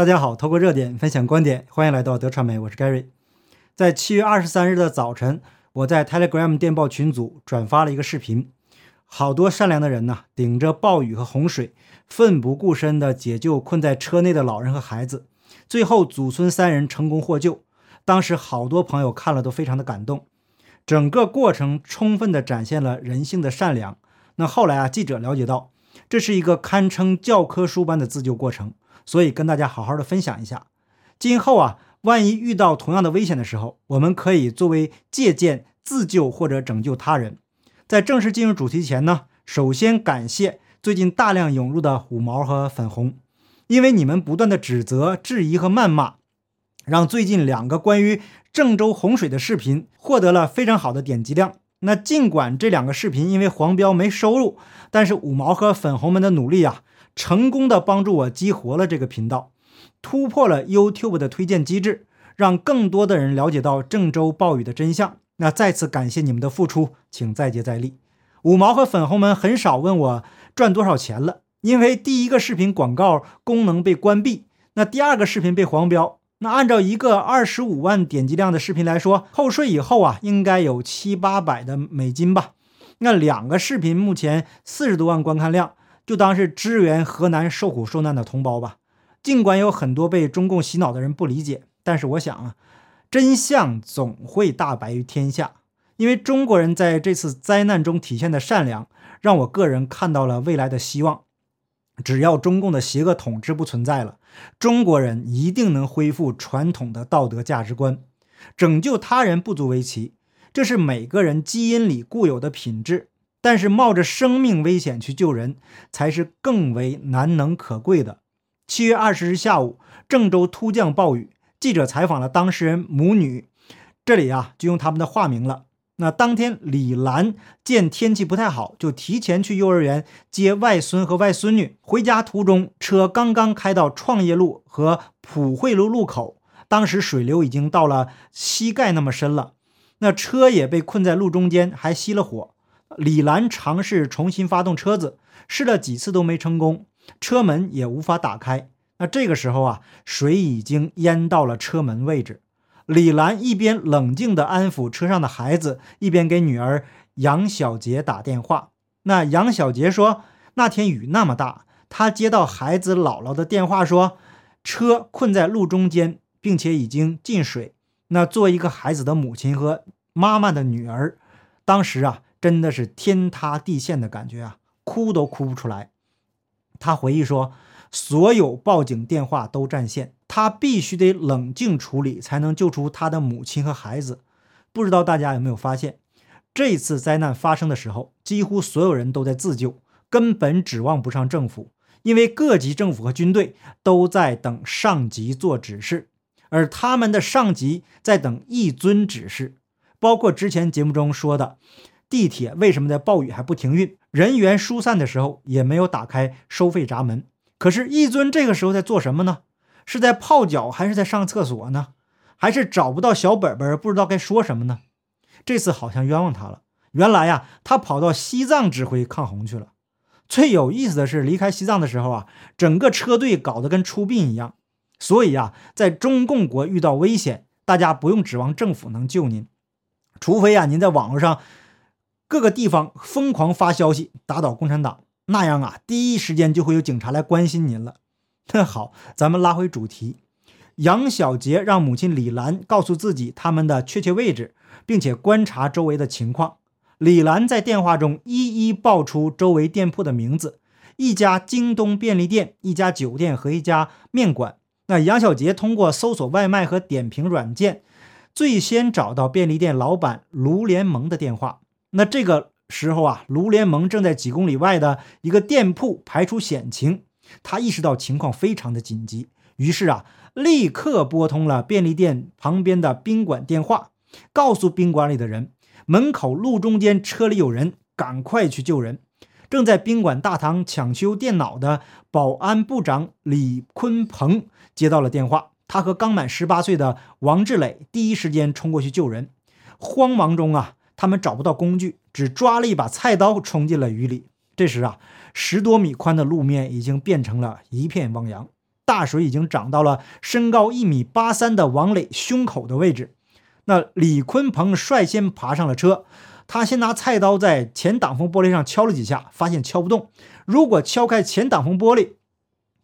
大家好，透过热点分享观点，欢迎来到德传媒，我是 Gary。在七月二十三日的早晨，我在 Telegram 电报群组转发了一个视频，好多善良的人呐，顶着暴雨和洪水，奋不顾身地解救困在车内的老人和孩子，最后祖孙三人成功获救。当时好多朋友看了都非常的感动，整个过程充分地展现了人性的善良。那后来啊，记者了解到，这是一个堪称教科书般的自救过程。所以跟大家好好的分享一下，今后啊，万一遇到同样的危险的时候，我们可以作为借鉴自救或者拯救他人。在正式进入主题前呢，首先感谢最近大量涌入的五毛和粉红，因为你们不断的指责、质疑和谩骂，让最近两个关于郑州洪水的视频获得了非常好的点击量。那尽管这两个视频因为黄标没收入，但是五毛和粉红们的努力啊。成功的帮助我激活了这个频道，突破了 YouTube 的推荐机制，让更多的人了解到郑州暴雨的真相。那再次感谢你们的付出，请再接再厉。五毛和粉红们很少问我赚多少钱了，因为第一个视频广告功能被关闭，那第二个视频被黄标。那按照一个二十五万点击量的视频来说，扣税以后啊，应该有七八百的美金吧。那两个视频目前四十多万观看量。就当是支援河南受苦受难的同胞吧。尽管有很多被中共洗脑的人不理解，但是我想啊，真相总会大白于天下。因为中国人在这次灾难中体现的善良，让我个人看到了未来的希望。只要中共的邪恶统治不存在了，中国人一定能恢复传统的道德价值观。拯救他人不足为奇，这是每个人基因里固有的品质。但是冒着生命危险去救人，才是更为难能可贵的。七月二十日下午，郑州突降暴雨，记者采访了当事人母女，这里啊就用他们的化名了。那当天，李兰见天气不太好，就提前去幼儿园接外孙和外孙女。回家途中，车刚刚开到创业路和普惠路路口，当时水流已经到了膝盖那么深了，那车也被困在路中间，还熄了火。李兰尝试重新发动车子，试了几次都没成功，车门也无法打开。那这个时候啊，水已经淹到了车门位置。李兰一边冷静地安抚车上的孩子，一边给女儿杨小杰打电话。那杨小杰说，那天雨那么大，他接到孩子姥姥的电话，说车困在路中间，并且已经进水。那作为一个孩子的母亲和妈妈的女儿，当时啊。真的是天塌地陷的感觉啊，哭都哭不出来。他回忆说，所有报警电话都占线，他必须得冷静处理，才能救出他的母亲和孩子。不知道大家有没有发现，这次灾难发生的时候，几乎所有人都在自救，根本指望不上政府，因为各级政府和军队都在等上级做指示，而他们的上级在等一尊指示，包括之前节目中说的。地铁为什么在暴雨还不停运？人员疏散的时候也没有打开收费闸门。可是一尊这个时候在做什么呢？是在泡脚还是在上厕所呢？还是找不到小本本，不知道该说什么呢？这次好像冤枉他了。原来呀，他跑到西藏指挥抗洪去了。最有意思的是，离开西藏的时候啊，整个车队搞得跟出殡一样。所以啊，在中共国遇到危险，大家不用指望政府能救您，除非啊，您在网络上。各个地方疯狂发消息打倒共产党，那样啊，第一时间就会有警察来关心您了。那好，咱们拉回主题。杨小杰让母亲李兰告诉自己他们的确切位置，并且观察周围的情况。李兰在电话中一一报出周围店铺的名字：一家京东便利店、一家酒店和一家面馆。那杨小杰通过搜索外卖和点评软件，最先找到便利店老板卢连盟的电话。那这个时候啊，卢联盟正在几公里外的一个店铺排除险情，他意识到情况非常的紧急，于是啊，立刻拨通了便利店旁边的宾馆电话，告诉宾馆里的人，门口路中间车里有人，赶快去救人。正在宾馆大堂抢修电脑的保安部长李坤鹏接到了电话，他和刚满十八岁的王志磊第一时间冲过去救人，慌忙中啊。他们找不到工具，只抓了一把菜刀冲进了雨里。这时啊，十多米宽的路面已经变成了一片汪洋。大水已经涨到了身高一米八三的王磊胸口的位置。那李坤鹏率先爬上了车，他先拿菜刀在前挡风玻璃上敲了几下，发现敲不动。如果敲开前挡风玻璃，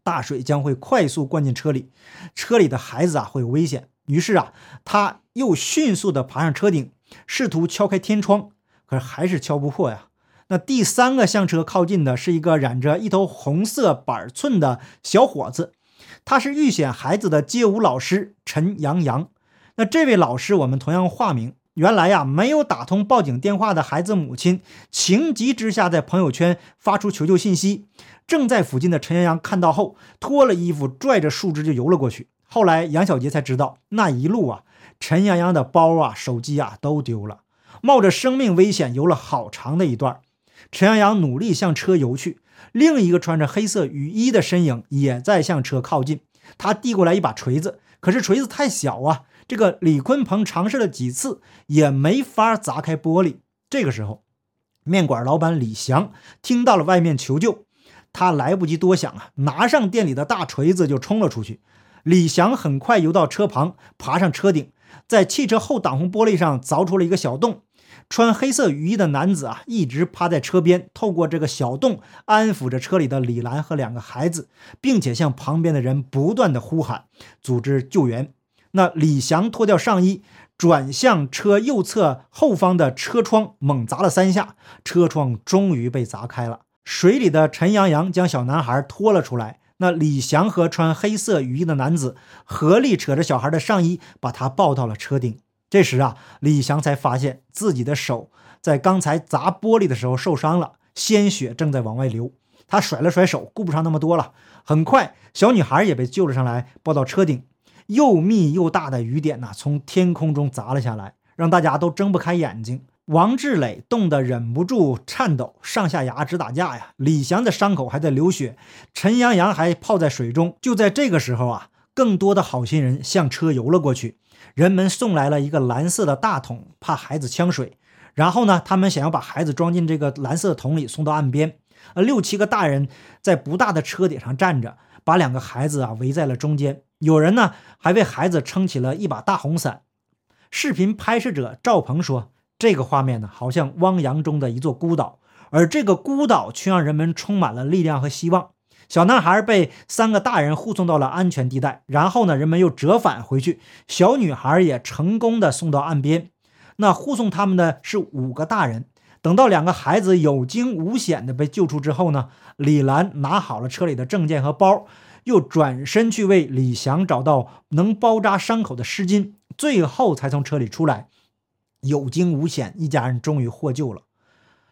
大水将会快速灌进车里，车里的孩子啊会有危险。于是啊，他又迅速地爬上车顶，试图敲开天窗，可是还是敲不破呀。那第三个向车靠近的是一个染着一头红色板寸的小伙子，他是遇险孩子的街舞老师陈阳阳。那这位老师我们同样化名。原来呀，没有打通报警电话的孩子母亲，情急之下在朋友圈发出求救信息。正在附近的陈阳阳看到后，脱了衣服，拽着树枝就游了过去。后来杨小杰才知道，那一路啊，陈阳阳的包啊、手机啊都丢了，冒着生命危险游了好长的一段。陈阳阳努力向车游去，另一个穿着黑色雨衣的身影也在向车靠近。他递过来一把锤子，可是锤子太小啊。这个李坤鹏尝试了几次，也没法砸开玻璃。这个时候，面馆老板李翔听到了外面求救，他来不及多想啊，拿上店里的大锤子就冲了出去。李翔很快游到车旁，爬上车顶，在汽车后挡风玻璃上凿出了一个小洞。穿黑色雨衣的男子啊，一直趴在车边，透过这个小洞安抚着车里的李兰和两个孩子，并且向旁边的人不断的呼喊，组织救援。那李翔脱掉上衣，转向车右侧后方的车窗，猛砸了三下，车窗终于被砸开了。水里的陈阳阳将小男孩拖了出来。那李翔和穿黑色雨衣的男子合力扯着小孩的上衣，把他抱到了车顶。这时啊，李翔才发现自己的手在刚才砸玻璃的时候受伤了，鲜血正在往外流。他甩了甩手，顾不上那么多了。很快，小女孩也被救了上来，抱到车顶。又密又大的雨点呐，从天空中砸了下来，让大家都睁不开眼睛。王志磊冻得忍不住颤抖，上下牙直打架呀。李翔的伤口还在流血，陈阳阳还泡在水中。就在这个时候啊，更多的好心人向车游了过去。人们送来了一个蓝色的大桶，怕孩子呛水。然后呢，他们想要把孩子装进这个蓝色桶里送到岸边。呃，六七个大人在不大的车顶上站着，把两个孩子啊围在了中间。有人呢还为孩子撑起了一把大红伞。视频拍摄者赵鹏说：“这个画面呢，好像汪洋中的一座孤岛，而这个孤岛却让人们充满了力量和希望。”小男孩被三个大人护送到了安全地带，然后呢，人们又折返回去，小女孩也成功的送到岸边。那护送他们的是五个大人。等到两个孩子有惊无险的被救出之后呢，李兰拿好了车里的证件和包。又转身去为李翔找到能包扎伤口的湿巾，最后才从车里出来，有惊无险，一家人终于获救了。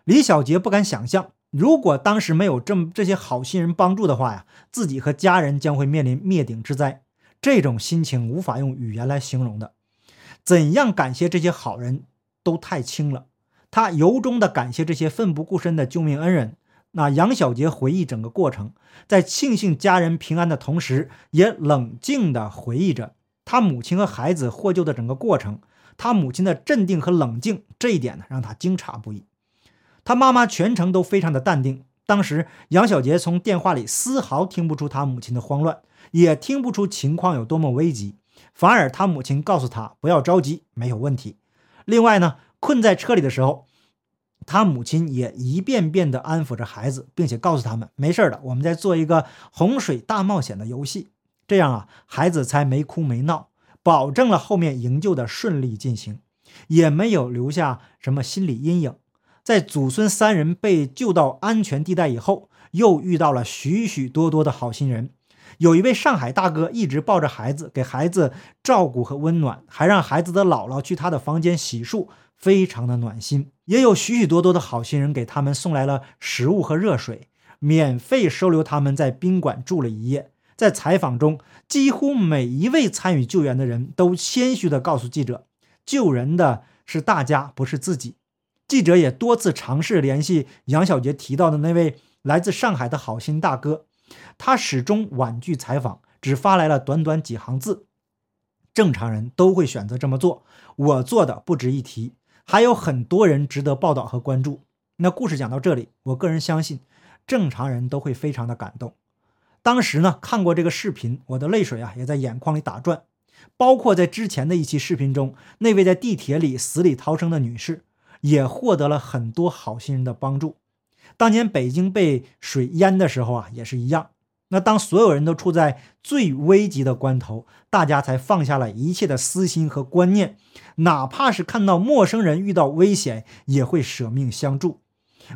李小杰不敢想象，如果当时没有这么这些好心人帮助的话呀，自己和家人将会面临灭顶之灾。这种心情无法用语言来形容的。怎样感谢这些好人，都太轻了。他由衷的感谢这些奋不顾身的救命恩人。那杨小杰回忆整个过程，在庆幸家人平安的同时，也冷静地回忆着他母亲和孩子获救的整个过程。他母亲的镇定和冷静，这一点呢，让他惊诧不已。他妈妈全程都非常的淡定。当时杨小杰从电话里丝毫听不出他母亲的慌乱，也听不出情况有多么危急，反而他母亲告诉他不要着急，没有问题。另外呢，困在车里的时候。他母亲也一遍遍地安抚着孩子，并且告诉他们没事的，我们在做一个洪水大冒险的游戏。这样啊，孩子才没哭没闹，保证了后面营救的顺利进行，也没有留下什么心理阴影。在祖孙三人被救到安全地带以后，又遇到了许许多多的好心人。有一位上海大哥一直抱着孩子，给孩子照顾和温暖，还让孩子的姥姥去他的房间洗漱。非常的暖心，也有许许多多的好心人给他们送来了食物和热水，免费收留他们在宾馆住了一夜。在采访中，几乎每一位参与救援的人都谦虚地告诉记者，救人的是大家，不是自己。记者也多次尝试联系杨小杰提到的那位来自上海的好心大哥，他始终婉拒采访，只发来了短短几行字。正常人都会选择这么做，我做的不值一提。还有很多人值得报道和关注。那故事讲到这里，我个人相信，正常人都会非常的感动。当时呢看过这个视频，我的泪水啊也在眼眶里打转。包括在之前的一期视频中，那位在地铁里死里逃生的女士，也获得了很多好心人的帮助。当年北京被水淹的时候啊，也是一样。那当所有人都处在最危急的关头，大家才放下了一切的私心和观念，哪怕是看到陌生人遇到危险，也会舍命相助。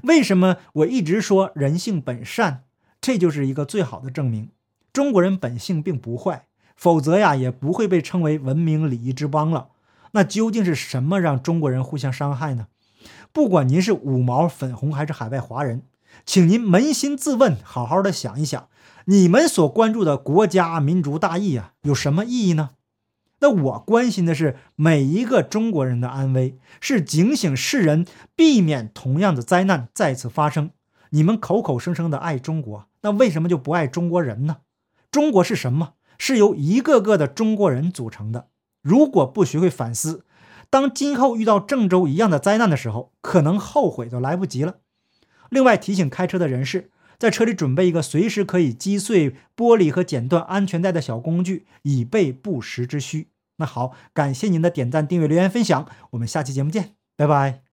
为什么我一直说人性本善？这就是一个最好的证明。中国人本性并不坏，否则呀，也不会被称为文明礼仪之邦了。那究竟是什么让中国人互相伤害呢？不管您是五毛、粉红还是海外华人，请您扪心自问，好好的想一想。你们所关注的国家民族大义啊，有什么意义呢？那我关心的是每一个中国人的安危，是警醒世人，避免同样的灾难再次发生。你们口口声声的爱中国，那为什么就不爱中国人呢？中国是什么？是由一个个的中国人组成的。如果不学会反思，当今后遇到郑州一样的灾难的时候，可能后悔都来不及了。另外提醒开车的人士。在车里准备一个随时可以击碎玻璃和剪断安全带的小工具，以备不时之需。那好，感谢您的点赞、订阅、留言、分享，我们下期节目见，拜拜。